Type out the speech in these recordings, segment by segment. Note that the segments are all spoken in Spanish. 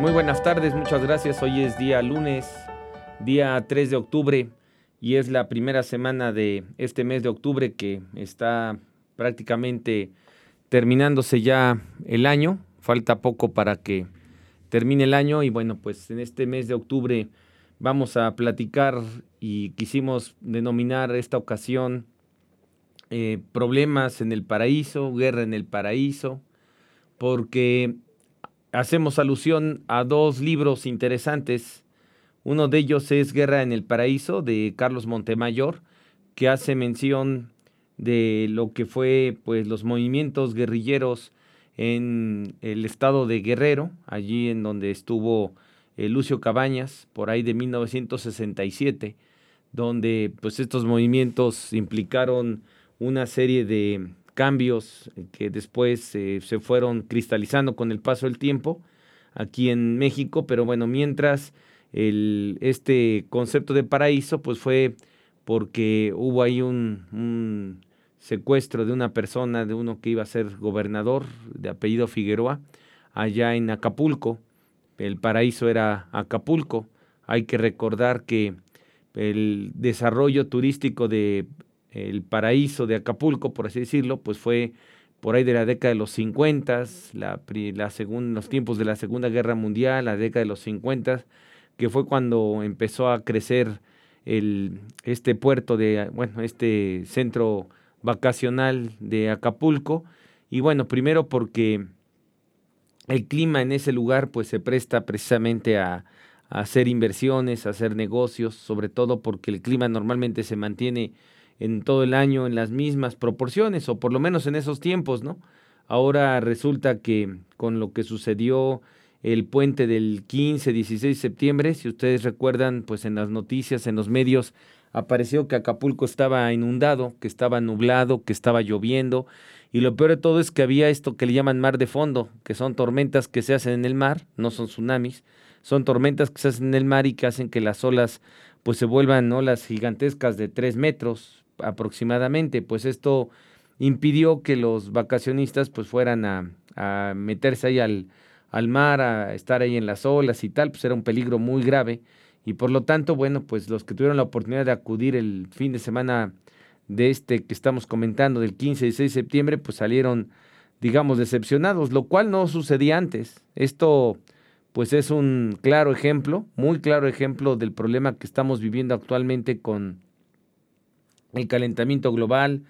Muy buenas tardes, muchas gracias. Hoy es día lunes, día 3 de octubre, y es la primera semana de este mes de octubre que está prácticamente terminándose ya el año. Falta poco para que termine el año y bueno, pues en este mes de octubre vamos a platicar y quisimos denominar esta ocasión eh, problemas en el paraíso, guerra en el paraíso, porque hacemos alusión a dos libros interesantes. Uno de ellos es Guerra en el Paraíso de Carlos Montemayor, que hace mención de lo que fue pues los movimientos guerrilleros en el estado de Guerrero, allí en donde estuvo eh, Lucio Cabañas, por ahí de 1967, donde pues estos movimientos implicaron una serie de cambios que después eh, se fueron cristalizando con el paso del tiempo aquí en México, pero bueno, mientras el, este concepto de paraíso pues fue porque hubo ahí un, un, secuestro de una persona, de uno que iba a ser gobernador de apellido Figueroa, allá en Acapulco. El paraíso era Acapulco. Hay que recordar que el desarrollo turístico de el paraíso de Acapulco, por así decirlo, pues fue por ahí de la década de los 50, la, la los tiempos de la Segunda Guerra Mundial, la década de los 50, que fue cuando empezó a crecer este puerto de, bueno, este centro vacacional de Acapulco. Y bueno, primero porque el clima en ese lugar pues se presta precisamente a, a hacer inversiones, a hacer negocios, sobre todo porque el clima normalmente se mantiene en todo el año en las mismas proporciones, o por lo menos en esos tiempos, ¿no? Ahora resulta que con lo que sucedió el puente del 15, 16 de septiembre, si ustedes recuerdan, pues en las noticias, en los medios, apareció que Acapulco estaba inundado, que estaba nublado, que estaba lloviendo, y lo peor de todo es que había esto que le llaman mar de fondo, que son tormentas que se hacen en el mar, no son tsunamis, son tormentas que se hacen en el mar y que hacen que las olas pues se vuelvan olas gigantescas de tres metros, aproximadamente, pues esto impidió que los vacacionistas pues fueran a, a meterse ahí al, al, mar, a estar ahí en las olas y tal, pues era un peligro muy grave y por lo tanto, bueno, pues los que tuvieron la oportunidad de acudir el fin de semana de este que estamos comentando, del 15 y 6 de septiembre, pues salieron, digamos, decepcionados, lo cual no sucedía antes. Esto, pues es un claro ejemplo, muy claro ejemplo del problema que estamos viviendo actualmente con el calentamiento global,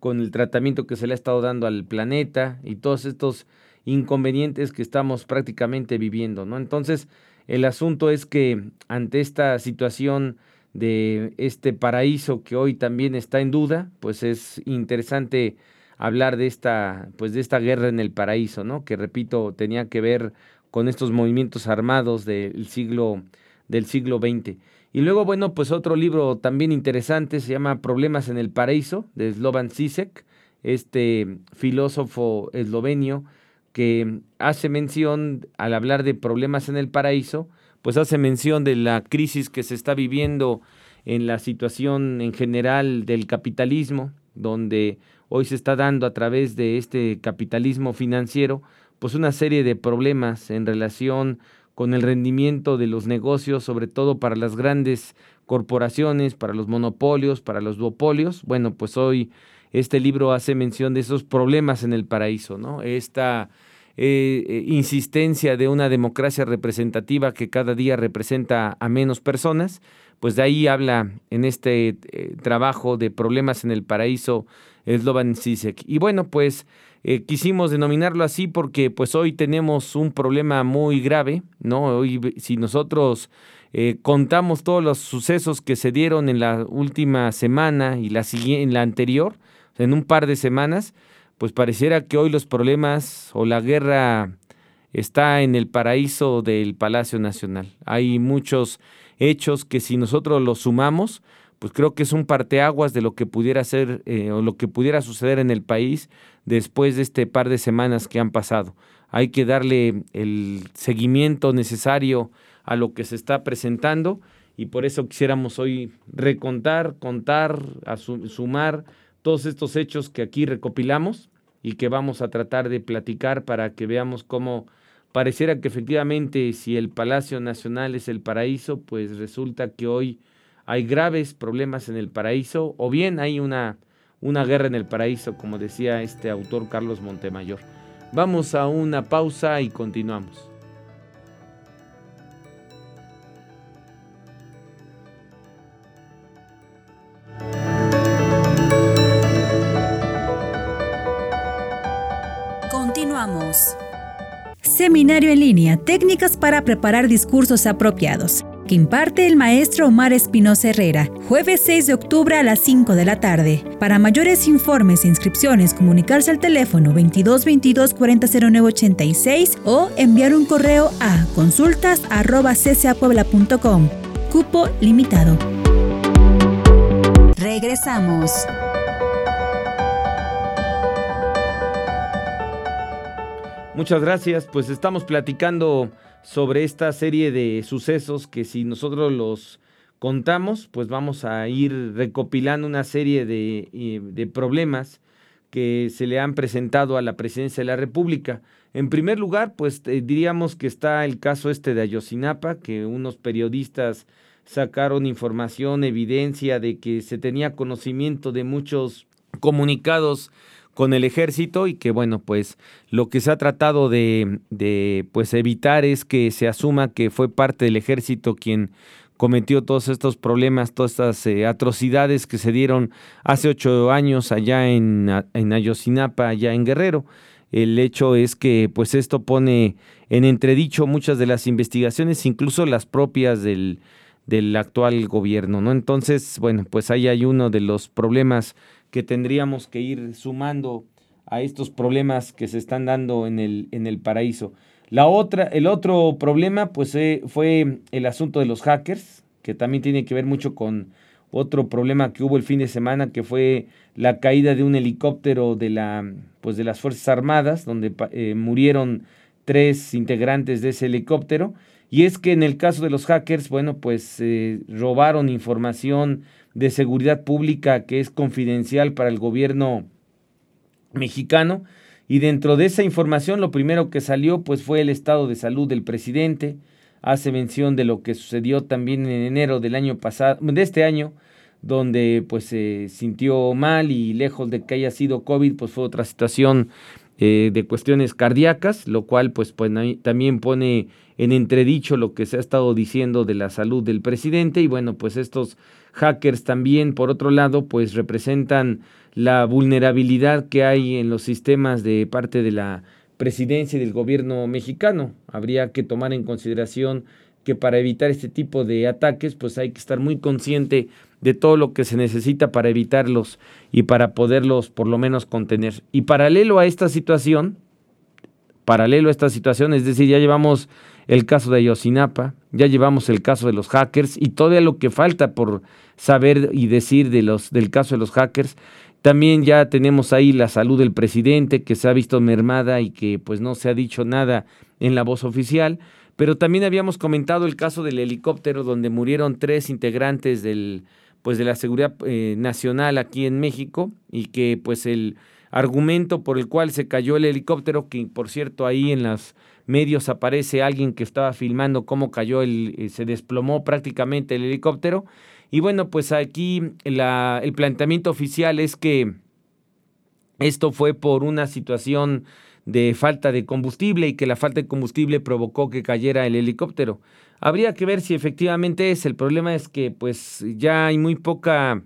con el tratamiento que se le ha estado dando al planeta y todos estos inconvenientes que estamos prácticamente viviendo, ¿no? Entonces, el asunto es que ante esta situación de este paraíso que hoy también está en duda, pues es interesante hablar de esta, pues de esta guerra en el paraíso, ¿no? Que repito, tenía que ver con estos movimientos armados del siglo, del siglo XX. Y luego, bueno, pues otro libro también interesante se llama Problemas en el Paraíso, de Slovan Zizek, este filósofo eslovenio que hace mención, al hablar de problemas en el paraíso, pues hace mención de la crisis que se está viviendo en la situación en general del capitalismo, donde hoy se está dando a través de este capitalismo financiero, pues una serie de problemas en relación con el rendimiento de los negocios, sobre todo para las grandes corporaciones, para los monopolios, para los duopolios. Bueno, pues hoy este libro hace mención de esos problemas en el paraíso, ¿no? Esta eh, eh, insistencia de una democracia representativa que cada día representa a menos personas, pues de ahí habla en este eh, trabajo de problemas en el paraíso Slovan Zizek. Y bueno, pues eh, quisimos denominarlo así porque pues hoy tenemos un problema muy grave, ¿no? Hoy si nosotros eh, contamos todos los sucesos que se dieron en la última semana y la, en la anterior, en un par de semanas, pues pareciera que hoy los problemas o la guerra está en el paraíso del Palacio Nacional. Hay muchos hechos que si nosotros los sumamos, pues creo que es un parteaguas de lo que pudiera ser eh, o lo que pudiera suceder en el país después de este par de semanas que han pasado. Hay que darle el seguimiento necesario a lo que se está presentando y por eso quisiéramos hoy recontar, contar, sumar todos estos hechos que aquí recopilamos y que vamos a tratar de platicar para que veamos cómo pareciera que efectivamente si el Palacio Nacional es el paraíso, pues resulta que hoy hay graves problemas en el paraíso o bien hay una, una guerra en el paraíso, como decía este autor Carlos Montemayor. Vamos a una pausa y continuamos. Continuamos. Seminario en línea, técnicas para preparar discursos apropiados que imparte el maestro Omar Espinosa Herrera, jueves 6 de octubre a las 5 de la tarde. Para mayores informes e inscripciones, comunicarse al teléfono 22 22 o enviar un correo a consultas Cupo limitado. Regresamos. Muchas gracias. Pues estamos platicando sobre esta serie de sucesos que si nosotros los contamos, pues vamos a ir recopilando una serie de, eh, problemas que se le han presentado a la presidencia de la República. En primer lugar, pues eh, diríamos que está el caso este de Ayotzinapa, que unos periodistas sacaron información, evidencia de que se tenía conocimiento de muchos comunicados con el ejército y que bueno, pues lo que se ha tratado de, de pues evitar es que se asuma que fue parte del ejército quien cometió todos estos problemas, todas estas eh, atrocidades que se dieron hace ocho años allá en, en Ayotzinapa, allá en Guerrero. El hecho es que pues esto pone en entredicho muchas de las investigaciones, incluso las propias del, del actual gobierno, ¿no? Entonces, bueno, pues ahí hay uno de los problemas que tendríamos que ir sumando a estos problemas que se están dando en el, en el paraíso. La otra, el otro problema pues eh, fue el asunto de los hackers, que también tiene que ver mucho con otro problema que hubo el fin de semana, que fue la caída de un helicóptero de, la, pues de las Fuerzas Armadas, donde eh, murieron tres integrantes de ese helicóptero. Y es que en el caso de los hackers, bueno, pues eh, robaron información de seguridad pública que es confidencial para el gobierno mexicano. Y dentro de esa información lo primero que salió pues fue el estado de salud del presidente. Hace mención de lo que sucedió también en enero del año pasado, de este año, donde pues se sintió mal y lejos de que haya sido COVID, pues fue otra situación eh, de cuestiones cardíacas, lo cual pues, pues también pone en entredicho lo que se ha estado diciendo de la salud del presidente y bueno, pues estos hackers también, por otro lado, pues representan la vulnerabilidad que hay en los sistemas de parte de la presidencia y del gobierno mexicano. Habría que tomar en consideración que para evitar este tipo de ataques, pues hay que estar muy consciente de todo lo que se necesita para evitarlos y para poderlos por lo menos contener. Y paralelo a esta situación, paralelo a esta situación, es decir, ya llevamos el caso de Ayosinapa, ya llevamos el caso de los hackers y todo lo que falta por saber y decir de los, del caso de los hackers. También ya tenemos ahí la salud del presidente que se ha visto mermada y que pues no se ha dicho nada en la voz oficial. Pero también habíamos comentado el caso del helicóptero donde murieron tres integrantes del, pues de la seguridad eh, nacional aquí en México y que pues el argumento por el cual se cayó el helicóptero, que por cierto ahí en los medios aparece alguien que estaba filmando cómo cayó, el, eh, se desplomó prácticamente el helicóptero, y bueno, pues aquí el planteamiento oficial es que esto fue por una situación de falta de combustible y que la falta de combustible provocó que cayera el helicóptero. Habría que ver si efectivamente es. El problema es que pues ya hay muy poca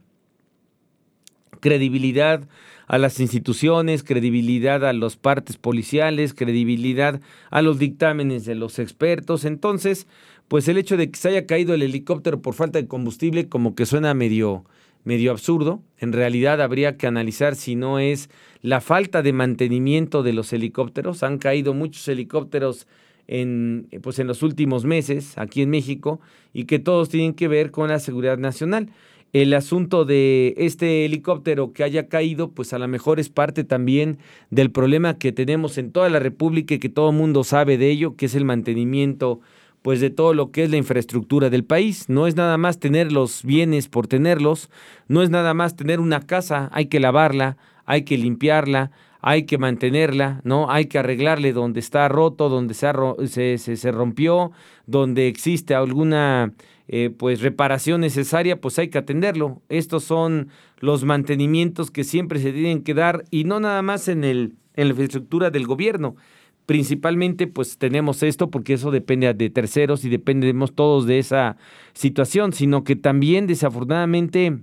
credibilidad a las instituciones, credibilidad a los partes policiales, credibilidad a los dictámenes de los expertos. Entonces, pues el hecho de que se haya caído el helicóptero por falta de combustible como que suena medio, medio absurdo. En realidad habría que analizar si no es la falta de mantenimiento de los helicópteros. Han caído muchos helicópteros en, pues en los últimos meses aquí en México y que todos tienen que ver con la seguridad nacional. El asunto de este helicóptero que haya caído, pues a lo mejor es parte también del problema que tenemos en toda la República y que todo el mundo sabe de ello, que es el mantenimiento pues de todo lo que es la infraestructura del país. No es nada más tener los bienes por tenerlos, no es nada más tener una casa, hay que lavarla, hay que limpiarla, hay que mantenerla, ¿no? Hay que arreglarle donde está roto, donde se, se, rompió, donde existe alguna eh, pues reparación necesaria, pues hay que atenderlo. Estos son los mantenimientos que siempre se tienen que dar y no nada más en, el, en la infraestructura del gobierno. Principalmente pues tenemos esto porque eso depende de terceros y dependemos todos de esa situación, sino que también desafortunadamente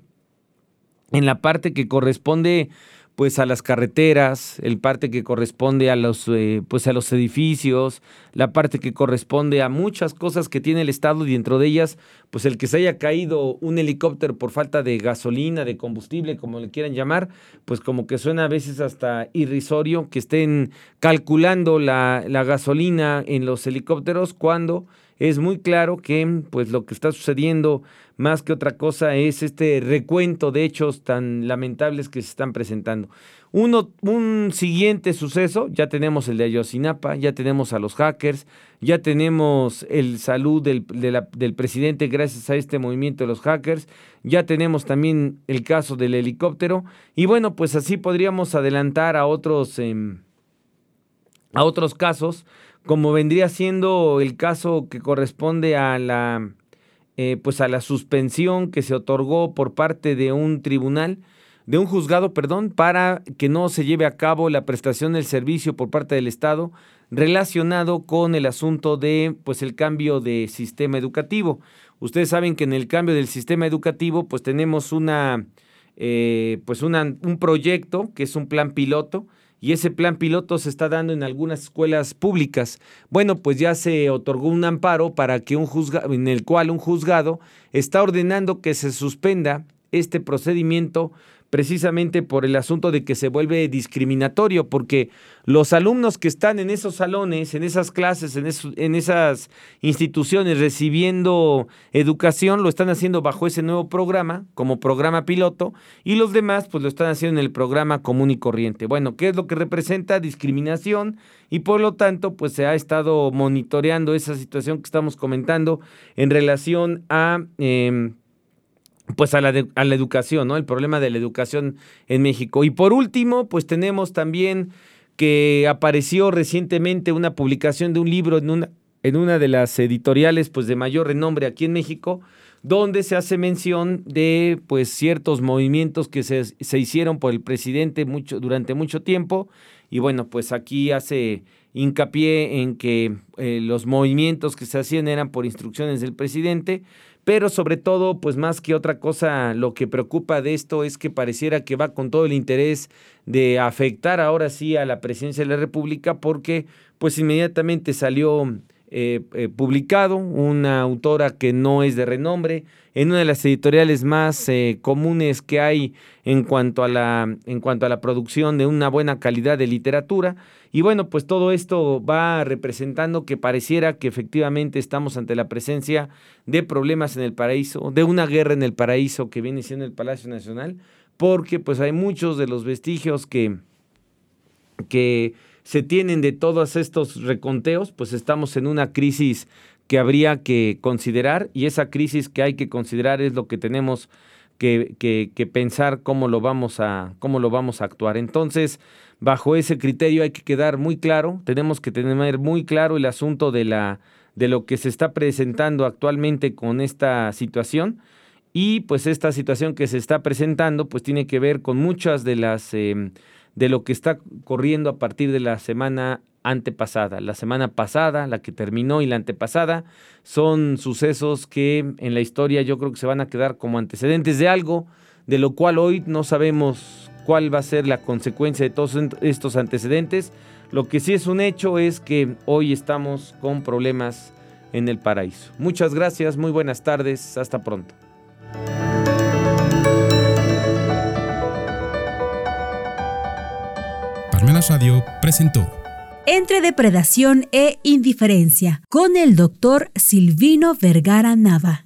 en la parte que corresponde pues a las carreteras, el parte que corresponde a los eh, pues a los edificios, la parte que corresponde a muchas cosas que tiene el estado y dentro de ellas pues el que se haya caído un helicóptero por falta de gasolina, de combustible, como le quieran llamar, pues como que suena a veces hasta irrisorio que estén calculando la, la gasolina en los helicópteros cuando es muy claro que pues lo que está sucediendo más que otra cosa es este recuento de hechos tan lamentables que se están presentando. Uno, un siguiente suceso, ya tenemos el de Ayotzinapa, ya tenemos a los hackers, ya tenemos el salud del, del presidente gracias a este movimiento de los hackers, ya tenemos también el caso del helicóptero y bueno, pues así podríamos adelantar a otros, em, a otros casos como vendría siendo el caso que corresponde a la, eh, pues a la suspensión que se otorgó por parte de un tribunal, de un juzgado, perdón, para que no se lleve a cabo la prestación del servicio por parte del Estado relacionado con el asunto de, pues, el cambio de sistema educativo. Ustedes saben que en el cambio del sistema educativo, pues, tenemos una, eh, pues, una, un proyecto que es un plan piloto y ese plan piloto se está dando en algunas escuelas públicas. Bueno, pues ya se otorgó un amparo para que un juzgado, en el cual un juzgado está ordenando que se suspenda este procedimiento precisamente por el asunto de que se vuelve discriminatorio, porque los alumnos que están en esos salones, en esas clases, en, en esas instituciones recibiendo educación, lo están haciendo bajo ese nuevo programa, como programa piloto, y los demás pues lo están haciendo en el programa común y corriente. Bueno, ¿qué es lo que representa? Discriminación y por lo tanto pues se ha estado monitoreando esa situación que estamos comentando en relación a... Em, pues a la, a la educación, ¿no? El problema de la educación en México. Y por último, pues tenemos también que apareció recientemente una publicación de un libro en una, en una de las editoriales pues de mayor renombre aquí en México, donde se hace mención de pues ciertos movimientos que se, se hicieron por el presidente mucho, durante mucho tiempo. Y bueno, pues aquí hace hincapié en que eh, los movimientos que se hacían eran por instrucciones del presidente, pero sobre todo, pues más que otra cosa, lo que preocupa de esto es que pareciera que va con todo el interés de afectar ahora sí a la presidencia de la República porque pues inmediatamente salió eh, eh, publicado una autora que no es de renombre. En una de las editoriales más eh, comunes que hay en cuanto a la en cuanto a la producción de una buena calidad de literatura. Y bueno, pues todo esto va representando que pareciera que efectivamente estamos ante la presencia de problemas en el paraíso, de una guerra en el paraíso que viene siendo el Palacio Nacional, porque pues hay muchos de los vestigios que, que se tienen de todos estos reconteos, pues estamos en una crisis que habría que considerar y esa crisis que hay que considerar es lo que tenemos que, pensar cómo lo vamos a cómo lo vamos a actuar. Entonces, bajo ese criterio hay que quedar muy claro, tenemos que tener muy claro el asunto de, la, de lo que se está presentando actualmente con esta situación y pues esta situación que se está presentando pues tiene que ver con muchas de las em, de lo que está corriendo a partir de la semana antepasada. La semana pasada, la que terminó y la antepasada son sucesos que en la historia yo creo que se van a quedar como antecedentes de algo de lo cual hoy no sabemos cuál va a ser la consecuencia de todos estos antecedentes. Lo que sí es un hecho es que hoy estamos con problemas en el paraíso. Muchas gracias, muy buenas tardes, hasta pronto. Radio presentó entre depredación e indiferencia con el doctor Silvino Vergara Nava.